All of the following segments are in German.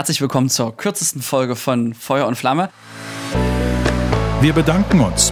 Herzlich willkommen zur kürzesten Folge von Feuer und Flamme. Wir bedanken uns.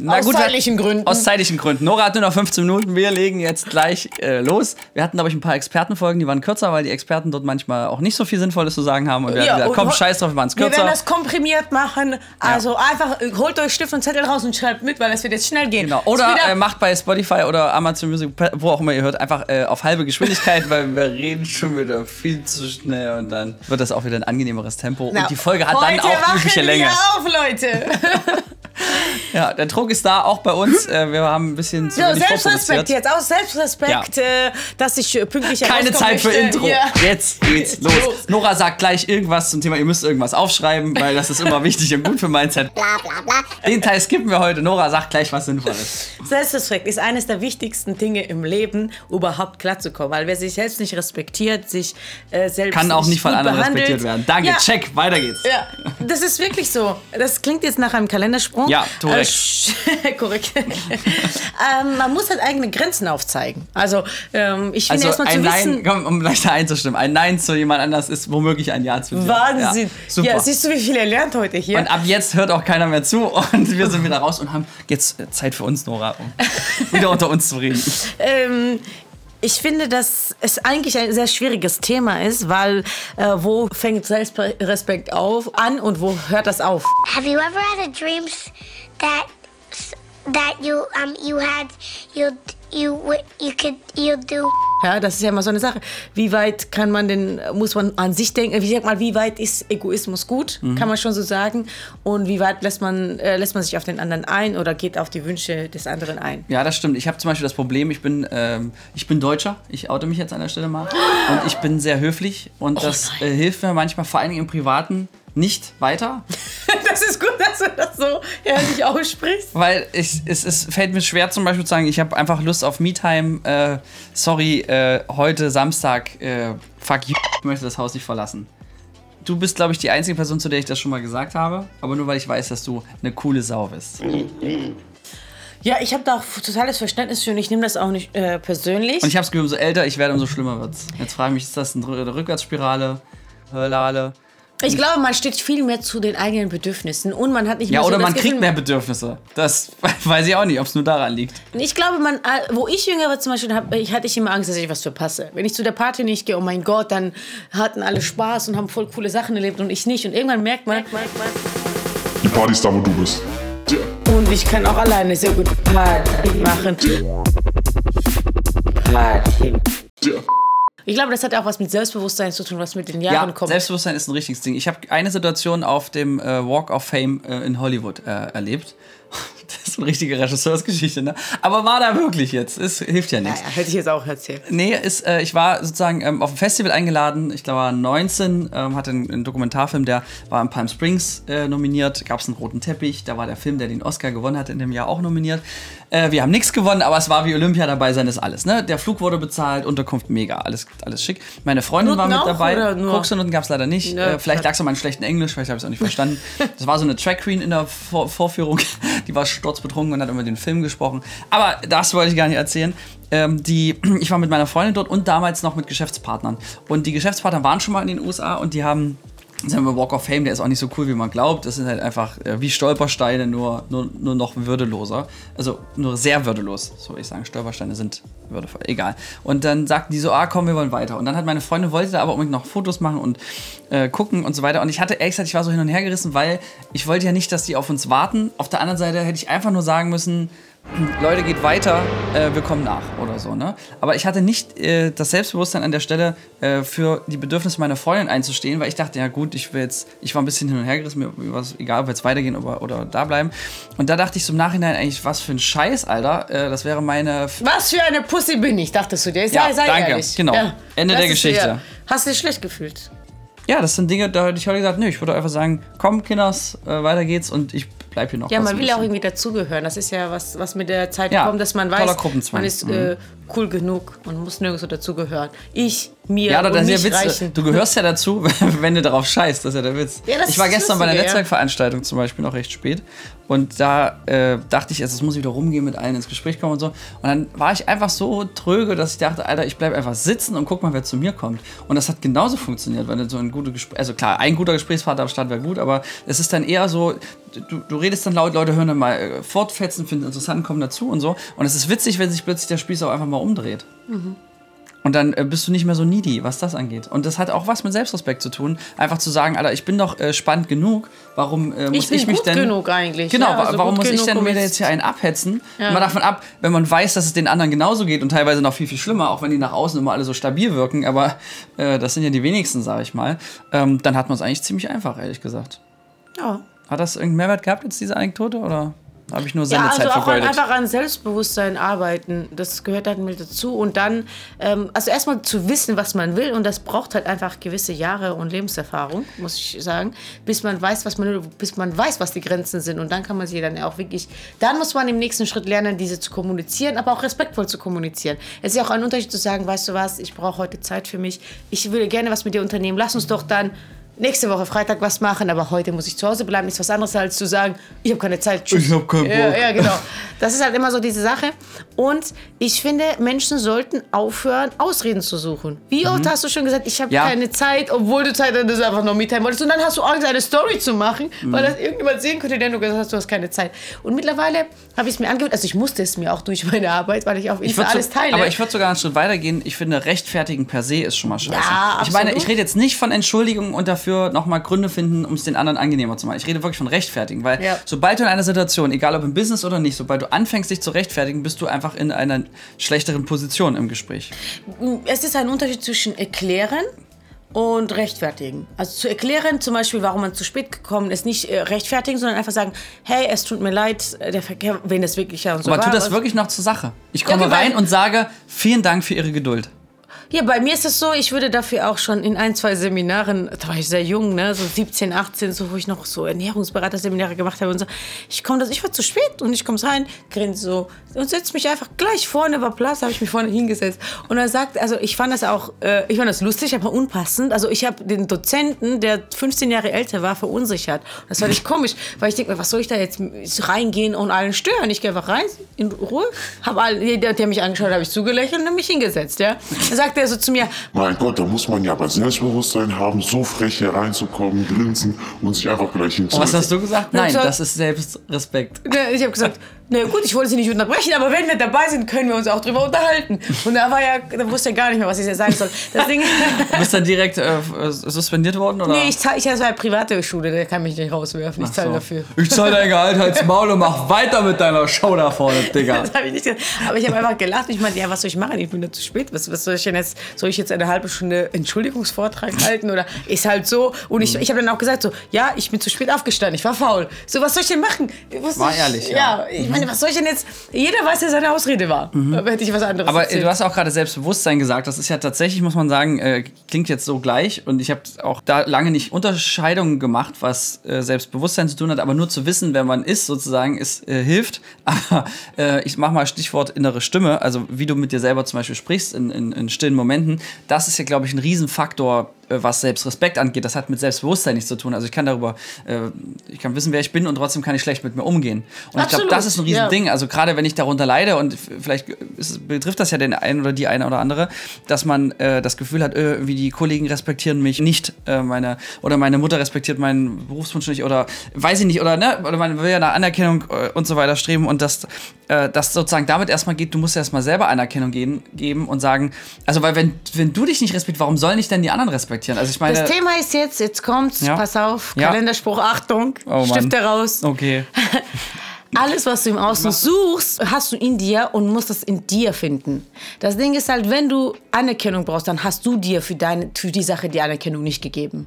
Na aus gut, zeitlichen Gründen. Aus zeitlichen Gründen. Nora hat nur noch 15 Minuten. Wir legen jetzt gleich äh, los. Wir hatten, glaube ich, ein paar Expertenfolgen, die waren kürzer, weil die Experten dort manchmal auch nicht so viel Sinnvolles zu sagen haben. Und wir ja, haben gesagt, komm, scheiß drauf, wir machen es kürzer. Wir werden das komprimiert machen. Also ja. einfach äh, holt euch Stift und Zettel raus und schreibt mit, weil es wird jetzt schnell gehen. Genau. Oder äh, macht bei Spotify oder Amazon Music, wo auch immer ihr hört, einfach äh, auf halbe Geschwindigkeit, weil wir reden schon wieder viel zu schnell und dann wird das auch wieder ein angenehmeres Tempo. Na, und die Folge hat dann auch übliche Länge. auf, Leute! ja, der Druck ist da, auch bei uns. Äh, wir haben ein bisschen zu ja, Selbstrespekt jetzt, aus Selbstrespekt, ja. äh, dass ich äh, pünktlich Keine Zeit für Intro. Ja. Jetzt geht's los. los. Nora sagt gleich irgendwas zum Thema, ihr müsst irgendwas aufschreiben, weil das ist immer wichtig und gut für Mindset. Bla, bla, bla. Den Teil skippen wir heute. Nora sagt gleich was Sinnvolles. Selbstrespekt ist eines der wichtigsten Dinge im Leben, überhaupt klarzukommen. Weil wer sich selbst nicht respektiert, sich äh, selbst Kann auch nicht von anderen behandelt. respektiert werden. Danke, ja. check, weiter geht's. Ja, das ist wirklich so. Das klingt jetzt nach einem Kalendersprung. Ja, korrekt. Äh, korrekt. ähm, man muss halt eigene Grenzen aufzeigen. Also, ähm, ich finde also erstmal zu Nein, wissen. Komm, um leichter einzustimmen. Ein Nein zu jemand anders ist womöglich ein Ja zu dir. Wahnsinn. Ja, super. Ja, siehst du, wie viel er lernt heute hier. Und ab jetzt hört auch keiner mehr zu und wir sind wieder raus und haben jetzt Zeit für uns, Nora, um wieder unter uns zu reden. ähm, ich finde, dass es eigentlich ein sehr schwieriges Thema ist, weil äh, wo fängt Selbstrespekt auf an und wo hört das auf? Have you ever had a dreams that that you um you had you you you could you do ja, das ist ja immer so eine Sache. Wie weit kann man denn, muss man an sich denken, wie sag mal, wie weit ist Egoismus gut, mhm. kann man schon so sagen. Und wie weit lässt man, äh, lässt man sich auf den anderen ein oder geht auf die Wünsche des anderen ein? Ja, das stimmt. Ich habe zum Beispiel das Problem, ich bin, ähm, ich bin Deutscher, ich oute mich jetzt an der Stelle mal. Und ich bin sehr höflich und oh das äh, hilft mir manchmal, vor allen Dingen im Privaten, nicht weiter. das ist gut, dass du das so ehrlich aussprichst. Weil ich, es, es fällt mir schwer, zum Beispiel zu sagen, ich habe einfach Lust auf Me-Time. Äh, sorry, äh, heute Samstag, äh, fuck you, ich möchte das Haus nicht verlassen. Du bist, glaube ich, die einzige Person, zu der ich das schon mal gesagt habe. Aber nur, weil ich weiß, dass du eine coole Sau bist. Ja, ich habe da auch totales Verständnis für und ich nehme das auch nicht äh, persönlich. Und ich habe es gehört, umso älter ich werde, umso schlimmer wird's. Jetzt frage ich mich, ist das eine Rückwärtsspirale? Hörlale? Ich glaube, man steht viel mehr zu den eigenen Bedürfnissen und man hat nicht mehr Ja, oder so man kriegt Gefühl, mehr Bedürfnisse. Das weiß ich auch nicht, ob es nur daran liegt. Ich glaube, man, äh, wo ich jünger war zum Beispiel, hab, ich hatte ich immer Angst, dass ich was verpasse. Wenn ich zu der Party nicht gehe, oh mein Gott, dann hatten alle Spaß und haben voll coole Sachen erlebt und ich nicht. Und irgendwann merkt man, die Party ist da, wo du bist. Und ich kann auch alleine sehr gut Party machen. Party. Ich glaube, das hat auch was mit Selbstbewusstsein zu tun, was mit den Jahren ja, kommt. Selbstbewusstsein ist ein richtiges Ding. Ich habe eine Situation auf dem äh, Walk of Fame äh, in Hollywood äh, erlebt. Das ist eine richtige Regisseursgeschichte, ne? Aber war da wirklich jetzt? Es hilft ja nichts. Ja, hätte ich jetzt auch erzählt. Nee, ist, äh, ich war sozusagen ähm, auf ein Festival eingeladen. Ich glaube, 19, ähm, hatte einen, einen, Dokumentarfilm, der war in Palm Springs äh, nominiert. Gab es einen roten Teppich. Da war der Film, der den Oscar gewonnen hat, in dem Jahr auch nominiert. Äh, wir haben nichts gewonnen, aber es war wie Olympia dabei sein, ist alles. Ne? Der Flug wurde bezahlt, Unterkunft mega, alles, alles schick. Meine Freundin Noten war mit dabei. Koksnoten gab es leider nicht. Ja, äh, vielleicht lag es an meinem schlechten Englisch, vielleicht habe ich es auch nicht verstanden. das war so eine Track Queen in der Vor Vorführung. Die war sturzbetrunken und hat immer den Film gesprochen. Aber das wollte ich gar nicht erzählen. Ähm, die, ich war mit meiner Freundin dort und damals noch mit Geschäftspartnern. Und die Geschäftspartner waren schon mal in den USA und die haben sagen wir Walk of Fame, der ist auch nicht so cool, wie man glaubt. Das sind halt einfach äh, wie Stolpersteine, nur, nur, nur noch würdeloser. Also nur sehr würdelos, so würde ich sagen. Stolpersteine sind würdevoll, egal. Und dann sagten die so, ah komm, wir wollen weiter. Und dann hat meine Freundin, wollte da aber unbedingt noch Fotos machen und äh, gucken und so weiter. Und ich hatte ehrlich gesagt, ich war so hin und her gerissen, weil ich wollte ja nicht, dass die auf uns warten. Auf der anderen Seite hätte ich einfach nur sagen müssen, Leute, geht weiter, äh, wir kommen nach oder so. Ne? Aber ich hatte nicht äh, das Selbstbewusstsein an der Stelle, äh, für die Bedürfnisse meiner Freundin einzustehen, weil ich dachte, ja gut, ich will jetzt, ich war ein bisschen hin und her gerissen, mir war es egal, ob wir jetzt weitergehen oder, oder da bleiben. Und da dachte ich so im Nachhinein eigentlich, was für ein Scheiß, Alter. Äh, das wäre meine. Was für eine Pussy bin ich, dachtest du dir? Sei, ja, sei danke, ehrlich. genau. Ja, Ende der Geschichte. Ja. Hast du dich schlecht gefühlt? Ja, das sind Dinge, da hätte ich heute gesagt, nö, ich würde einfach sagen, komm, Kinders, äh, weiter geht's und ich bleib hier noch. Ja, man will ja auch irgendwie dazugehören. Das ist ja was, was mit der Zeit ja, kommt, dass man weiß, man ist mhm. äh, cool genug und muss nirgendwo dazugehören. Ich, mir Ja, das ist ja Witz. reichen. Du gehörst ja dazu, wenn du darauf scheißt. Das ist ja der Witz. Ja, ich war gestern bei einer. Netzwerkveranstaltung zum Beispiel noch recht spät. Und da äh, dachte ich, erst, es muss ich wieder rumgehen, mit allen ins Gespräch kommen und so. Und dann war ich einfach so tröge, dass ich dachte, Alter, ich bleibe einfach sitzen und guck mal, wer zu mir kommt. Und das hat genauso funktioniert, weil du so ein gute Gespräch, also klar, ein guter Gesprächspartner am Start wäre gut, aber es ist dann eher so, du, du redest dann laut, Leute hören dann mal äh, fortfetzen, finden es interessant, kommen dazu und so. Und es ist witzig, wenn sich plötzlich der Spieß auch einfach mal umdreht. Und dann äh, bist du nicht mehr so needy, was das angeht. Und das hat auch was mit Selbstrespekt zu tun. Einfach zu sagen, Alter, ich bin doch äh, spannend genug. Warum äh, muss Ich ich mich denn. genug eigentlich, Genau, ja, also warum muss ich denn mir jetzt- hier einen abhetzen? Mal davon ab, wenn man weiß, dass es den anderen genauso geht und teilweise noch viel, viel schlimmer, auch wenn die nach außen immer alle so stabil wirken, aber äh, das sind ja die wenigsten, sage ich mal, ähm, dann hat man es eigentlich ziemlich einfach, ehrlich gesagt. Ja. Hat das irgendeinen Mehrwert gehabt, jetzt diese Anekdote? Oder habe ich nur Ja, Sendezeit also auch an, vergeudet? einfach an Selbstbewusstsein arbeiten. Das gehört halt mit dazu. Und dann, ähm, also erstmal zu wissen, was man will. Und das braucht halt einfach gewisse Jahre und Lebenserfahrung, muss ich sagen, bis man weiß, was man will, bis man weiß, was die Grenzen sind. Und dann kann man sie dann auch wirklich, dann muss man im nächsten Schritt lernen, diese zu kommunizieren, aber auch respektvoll zu kommunizieren. Es ist ja auch ein Unterschied zu sagen, weißt du was, ich brauche heute Zeit für mich. Ich würde gerne was mit dir unternehmen. Lass uns doch dann nächste Woche Freitag was machen, aber heute muss ich zu Hause bleiben. Ist was anderes als zu sagen, ich habe keine Zeit. Tschüss. Ich hab keinen Ja, Bock. ja, genau. Das ist halt immer so diese Sache. Und ich finde, Menschen sollten aufhören, Ausreden zu suchen. Wie oft hast du schon gesagt, ich habe Mhm. Ja. keine Zeit, obwohl du Zeit hattest, einfach nur mitteilen wolltest. Und dann hast du Angst, eine Story zu machen, Mhm. weil das irgendjemand sehen könnte, der du gesagt hast, du hast keine Zeit. Und mittlerweile habe ich es mir angewöhnt, also ich musste es mir auch durch meine Arbeit, weil ich auf Ich Insta würd alles so, teile. aber ich würde sogar einen Schritt weitergehen. Ich finde, rechtfertigen per se ist schon mal scheiße. Ja, ich meine, ich rede jetzt nicht von Entschuldigungen und dafür nochmal Gründe finden, um es den anderen angenehmer zu machen. Ich rede wirklich von rechtfertigen, weil Ja. sobald du in einer Situation, egal ob im Business oder nicht, sobald du anfängst, dich zu rechtfertigen, bist du einfach in einer schlechteren Position im Gespräch. es ist ein Unterschied zwischen erklären und rechtfertigen. Also zu erklären, zum Beispiel, warum man zu spät gekommen ist, nicht äh, rechtfertigen, sondern einfach sagen, hey, es tut mir leid, äh, der Verkehr, wenn das wirklich ja und so Aber war. tu das wirklich noch zur Sache. Ich komme Ja, rein und sage, vielen Dank für Ihre Geduld. Ja, bei mir ist es so, ich würde dafür auch schon in ein, zwei Seminaren, da war ich sehr jung, ne, so 17, 18, so, wo ich noch so Ernährungsberaterseminare gemacht habe und so. Ich komme, ich war zu spät und ich komme rein, grinse so und setze mich einfach gleich vorne, war Platz, habe ich mich vorne hingesetzt. Und er sagt, also ich fand das auch, äh, ich fand das lustig, aber unpassend. Also ich habe den Dozenten, der 15 Jahre älter war, verunsichert. Das fand ich komisch, weil ich denke was soll ich da jetzt reingehen und allen stören? Ich gehe einfach rein, in Ruhe, habe alle, jeder, der mich angeschaut habe ich zugelächelt und mich hingesetzt, ja. Dann sagt er so zu mir, Mein Gott, da muss man ja aber Selbstbewusstsein haben, so frech hier reinzukommen, grinsen und sich einfach gleich Und was hinzusetzen. hast du gesagt? Nein, so- das ist Selbstrespekt. Ne, Ich habe gesagt, na gut, ich wollte Sie nicht unterbrechen, aber wenn wir dabei sind, können wir uns auch drüber unterhalten. Und da war ja, da wusste er gar nicht mehr, was ich jetzt sagen soll. Deswegen, Du bist dann direkt äh, suspendiert worden? Oder? nee, ich, zahl- ich das war eine private Schule, der kann mich nicht rauswerfen. Ich zahle So. dafür. Ich zahle dein Gehalt als Maul und mach weiter mit deiner Show da vorne, Digga. Das habe ich nicht gesagt. Aber ich habe einfach gelacht. Ich meinte, ja, was soll ich machen? Ich bin da zu spät. Was, was soll ich denn jetzt? Soll ich jetzt eine halbe Stunde Entschuldigungsvortrag halten? Oder ist halt so? Und Mhm. ich, ich habe dann auch gesagt, so, ja, ich bin zu spät aufgestanden. Ich war faul. So, was soll ich denn machen? Was War ich, ehrlich, ja. Ja, ich meine, was soll ich denn jetzt? Jeder weiß, dass seine Ausrede war. Aber hätte ich was anderes Mhm. Aber äh, erzählt. du hast auch gerade Selbstbewusstsein gesagt. Das ist ja tatsächlich, muss man sagen, äh, klingt jetzt so gleich. Und ich habe auch da lange nicht Unterscheidungen gemacht, was äh, Selbstbewusstsein zu tun hat. Aber nur zu wissen, wer man ist, sozusagen, ist, äh, hilft. Aber äh, ich mache mal Stichwort innere Stimme. Also wie du mit dir selber zum Beispiel sprichst in, in, in stillen Momenten. Das ist ja, glaube ich, ein Riesenfaktor, was Selbstrespekt angeht. Das hat mit Selbstbewusstsein nichts zu tun. Also ich kann darüber, äh, ich kann wissen, wer ich bin und trotzdem kann ich schlecht mit mir umgehen. Und ich glaube, Absolut, das ist ein Riesending. ja. Also gerade wenn ich darunter leide und vielleicht ist, betrifft das ja den einen oder die eine oder andere, dass man äh, das Gefühl hat, äh, irgendwie die Kollegen respektieren mich nicht, äh, meine oder meine Mutter respektiert meinen Berufswunsch nicht oder weiß ich nicht oder ne oder man will ja nach Anerkennung äh, und so weiter streben und das äh, das sozusagen damit erstmal geht, du musst erstmal selber Anerkennung geben, geben und sagen, also weil wenn wenn du dich nicht respektierst, warum sollen dich denn die anderen respektieren? Also ich meine, das Thema ist jetzt, jetzt kommt's, Ja. pass auf, Ja. Kalenderspruch, Achtung, Oh. Stifte raus. okay, Alles, was du im Außen suchst, hast du in dir und musst es in dir finden. Das Ding ist halt, wenn du Anerkennung brauchst, dann hast du dir für, deine, für die Sache die Anerkennung nicht gegeben.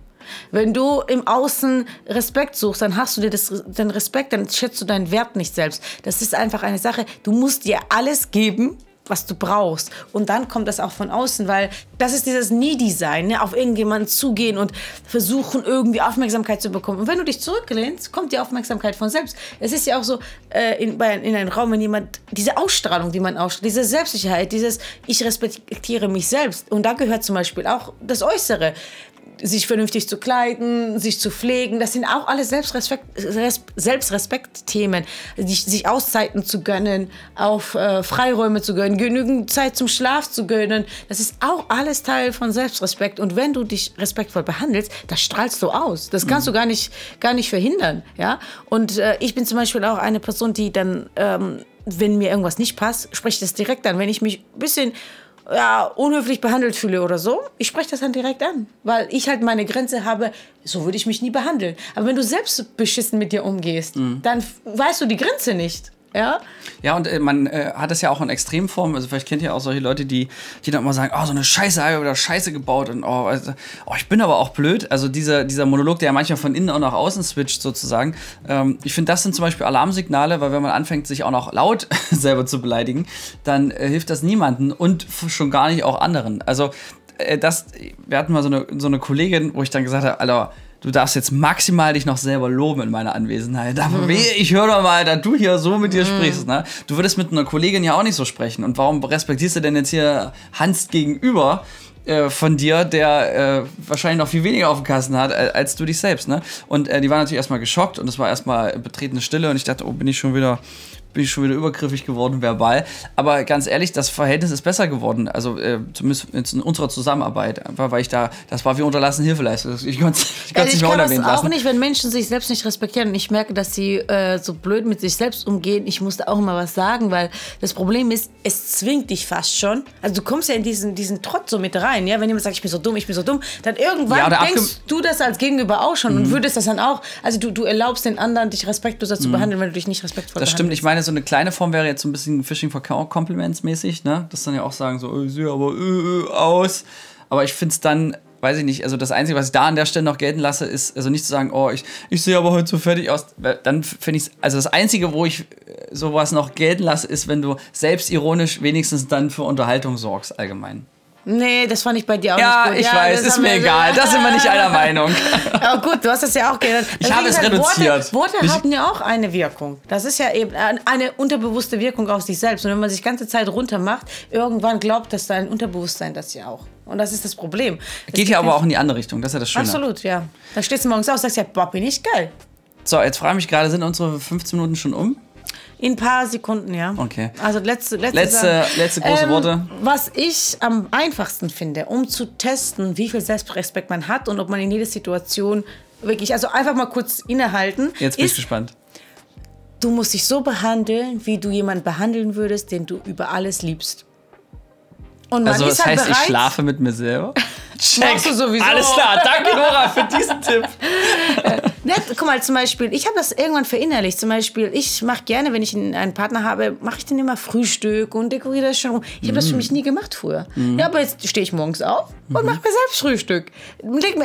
Wenn du im Außen Respekt suchst, dann hast du dir das, den Respekt, dann schätzt du deinen Wert nicht selbst. Das ist einfach eine Sache, du musst dir alles geben, was du brauchst. Und dann kommt das auch von außen, weil das ist dieses Needy-Sein, ne? auf irgendjemanden zugehen und versuchen, irgendwie Aufmerksamkeit zu bekommen. Und wenn du dich zurücklehnst, kommt die Aufmerksamkeit von selbst. Es ist ja auch so, äh, in, bei, in einem Raum, wenn jemand, diese Ausstrahlung, die man ausstrahlt, diese Selbstsicherheit, dieses Ich respektiere mich selbst. Und da gehört zum Beispiel auch das Äußere sich vernünftig zu kleiden, sich zu pflegen, das sind auch alles Selbstrespekt, Res- Selbstrespekt-Themen. Sich, sich Auszeiten zu gönnen, auf äh, Freiräume zu gönnen, genügend Zeit zum Schlaf zu gönnen. Das ist auch alles Teil von Selbstrespekt. Und wenn du dich respektvoll behandelst, das strahlst du aus. Das kannst du gar nicht, gar nicht verhindern. Ja? Und äh, ich bin zum Beispiel auch eine Person, die dann, ähm, wenn mir irgendwas nicht passt, spreche ich das direkt an. Wenn ich mich ein bisschen ja, unhöflich behandelt fühle oder so, ich spreche das dann direkt an. Weil ich halt meine Grenze habe, so würde ich mich nie behandeln. Aber wenn du selbst beschissen mit dir umgehst, dann f- weißt du die Grenze nicht. Ja? Ja, und äh, man äh, hat es ja auch in Extremform. Also vielleicht kennt ihr auch solche Leute, die, die dann immer sagen, oh, so eine Scheiße habe ich wieder Scheiße gebaut und oh, also, oh, ich bin aber auch blöd. Also dieser, dieser Monolog, der ja manchmal von innen auch nach außen switcht sozusagen. Ähm, ich finde, das sind zum Beispiel Alarmsignale, weil wenn man anfängt, sich auch noch laut selber zu beleidigen, dann äh, hilft das niemanden und schon gar nicht auch anderen. Also äh, das, wir hatten mal so eine, so eine Kollegin, wo ich dann gesagt habe, Alter, du darfst jetzt maximal dich noch selber loben in meiner Anwesenheit. Aber wehe, ich höre doch mal, da du hier so mit dir sprichst. Ne? Du würdest mit einer Kollegin ja auch nicht so sprechen. Und warum respektierst du denn jetzt hier Hans gegenüber? äh, Von dir, der äh, wahrscheinlich noch viel weniger auf dem Kasten hat äh, als du dich selbst, ne? Und äh, die war natürlich erstmal geschockt und es war erstmal betretene Stille und ich dachte, oh, bin ich schon wieder, bin ich schon wieder übergriffig geworden verbal. Aber ganz ehrlich, das Verhältnis ist besser geworden. Also äh, zumindest in unserer Zusammenarbeit. Einfach weil ich da, das war wie unterlassen Hilfeleistung. Ich konnte Also es ich nicht mehr kann das unerwähnt auch lassen. nicht, wenn Menschen sich selbst nicht respektieren und ich merke, dass sie äh, so blöd mit sich selbst umgehen. Ich musste auch immer was sagen, weil das Problem ist, es zwingt dich fast schon. Also du kommst ja in diesen, diesen Trott so mit rein, ja. Wenn jemand sagt, ich bin so dumm, ich bin so dumm, dann irgendwann Ja, Mhm. denkst du das als Gegenüber auch schon und würdest das dann auch. Also du, du erlaubst den anderen, dich respektloser zu behandeln, wenn du dich nicht respektvoll Das stimmt. behandelst. Ich meine, so eine kleine Form wäre jetzt so ein bisschen Fishing for Compliments mäßig, ne? Das dann ja auch sagen, so, oh, ich sehe aber äh, äh, aus. Aber ich finde es dann, weiß ich nicht, also das Einzige, was ich da an der Stelle noch gelten lasse, ist, also nicht zu sagen, oh, ich, ich sehe aber heute so fertig aus. Dann finde ich also das Einzige, wo ich äh, sowas noch gelten lasse, ist, wenn du selbstironisch wenigstens dann für Unterhaltung sorgst, allgemein. Nee, das fand ich bei dir auch Ja, nicht gut. ich weiß, das ist haben mir egal. Da sind wir nicht einer Meinung. Aber gut, du hast das ja auch geändert. Ich habe es halt, reduziert. Worte, Worte Ich- haben ja auch eine Wirkung. Das ist ja eben ein- eine unterbewusste Wirkung auf sich selbst. Und wenn man sich ganze Zeit runter macht, irgendwann glaubt das dein Unterbewusstsein das ja auch. Und das ist das Problem. Es Geht ja aber auch in die andere Richtung, das ist ja das Schöne. Absolut, ja. Da stehst du morgens auf und sagst ja, boah, bin ich geil. So, jetzt frage ich mich gerade, sind unsere 15 Minuten schon um? In ein paar Sekunden, ja. Okay. Also letzte, letzte, Letzte- letzte große Worte. Was ich am einfachsten finde, um zu testen, wie viel Selbstrespekt man hat und ob man in jeder Situation wirklich, also einfach mal kurz innehalten, Jetzt bin ich gespannt. du musst dich so behandeln, wie du jemanden behandeln würdest, den du über alles liebst. Und man Also ist das halt heißt, ich bereit, schlafe mit mir selber? Check. Machst du sowieso. Alles klar, danke Nora für diesen Tipp. Ne, guck mal, zum Beispiel, ich habe das irgendwann verinnerlicht. Zum Beispiel, ich mache gerne, wenn ich einen Partner habe, mache ich dann immer Frühstück und dekoriere das schon. Ich habe das für mich nie gemacht früher. Ja, aber jetzt stehe ich morgens auf und mache mir selbst Frühstück.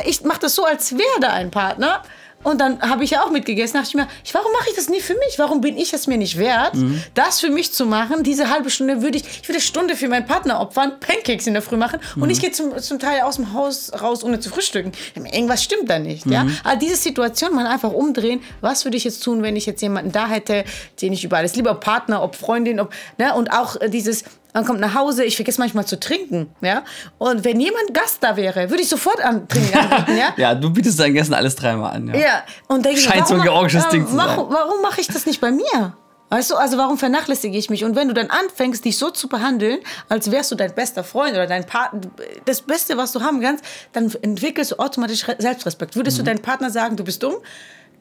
Ich mache das so, als wäre da ein Partner. Und dann habe ich ja auch mitgegessen. dachte ich mir, ich, warum mache ich das nie für mich? Warum bin ich es mir nicht wert, das für mich zu machen? Diese halbe Stunde würde ich, ich würde eine Stunde für meinen Partner opfern, Pancakes in der Früh machen und ich gehe zum, zum Teil aus dem Haus raus, ohne zu frühstücken. Irgendwas stimmt da nicht. Ja? Aber diese Situation mal einfach umdrehen. Was würde ich jetzt tun, wenn ich jetzt jemanden da hätte, den ich über alles liebe, ob Partner, ob Freundin, ob, ne? und auch äh, dieses, man kommt nach Hause, ich vergesse manchmal zu trinken, ja. Und wenn jemand Gast da wäre, würde ich sofort an Trinken anbieten, ja. Ja, du bietest dein Essen alles dreimal an. Ja. Ja, und denke ich, Scheint so ein warum- georgisches äh, Ding zu sein. Warum, warum mache ich das nicht bei mir? Weißt du, also warum vernachlässige ich mich? Und wenn du dann anfängst, dich so zu behandeln, als wärst du dein bester Freund oder dein Partner, das Beste, was du haben kannst, dann entwickelst du automatisch Re- Selbstrespekt. Würdest Mhm. du deinem Partner sagen, du bist dumm?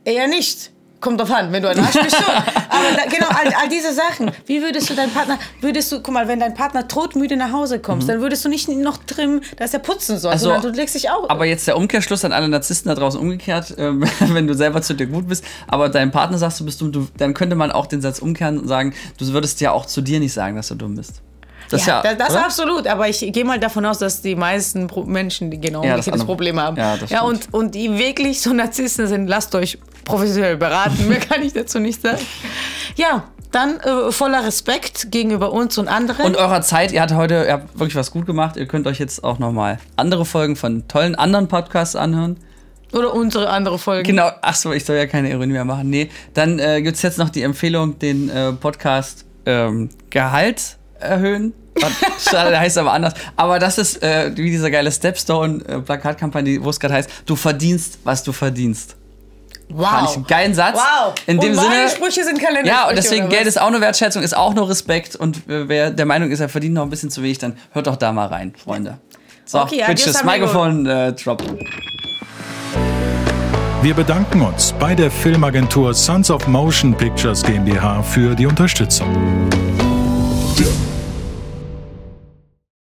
Eher nicht. Kommt drauf an, wenn du ein Arsch bist schon. Aber da, genau, all, all diese Sachen. Wie würdest du deinen Partner, würdest du, guck mal, wenn dein Partner todmüde nach Hause kommst, dann würdest du nicht noch trimmen, dass er putzen soll, Mhm. Also, sondern du legst dich auch. Aber jetzt der Umkehrschluss an alle Narzissten da draußen umgekehrt, ähm, wenn du selber zu dir gut bist, aber deinem Partner sagst, du bist dumm, du, dann könnte man auch den Satz umkehren und sagen, du würdest ja auch zu dir nicht sagen, dass du dumm bist. Das ja, ist ja, das, das oder? absolut, aber ich gehe mal davon aus, dass die meisten Menschen die genau Ja, das das, Problem haben. Ja, das ja stimmt. und, und die wirklich so Narzissten sind, lasst euch professionell beraten. Mehr kann ich dazu nicht sagen. Ja, dann äh, voller Respekt gegenüber uns und anderen. Und eurer Zeit, ihr hattet heute, ihr habt wirklich was gut gemacht. Ihr könnt euch jetzt auch nochmal andere Folgen von tollen anderen Podcasts anhören. Oder unsere andere Folge. Genau, achso, ich soll ja keine Ironie mehr machen. Nee, dann äh, gibt es jetzt noch die Empfehlung, den äh, Podcast ähm, Gehalt erhöhen. Schade, der heißt aber anders. Aber das ist äh, wie diese geile Stepstone-Plakatkampagne, wo es gerade heißt, du verdienst, was du verdienst. Wow. Fand ich einen geilen Satz. Wow. In dem und meine Sinne. Sprüche sind Kalender. Ja, und deswegen Geld ist auch eine Wertschätzung, ist auch nur Respekt. Und äh, wer der Meinung ist, er verdient noch ein bisschen zu wenig, dann hört doch da mal rein, Freunde. So, Okay, Bitches. Mikrofon äh, drop. Wir bedanken uns bei der Filmagentur Sons of Motion Pictures GmbH für die Unterstützung. Der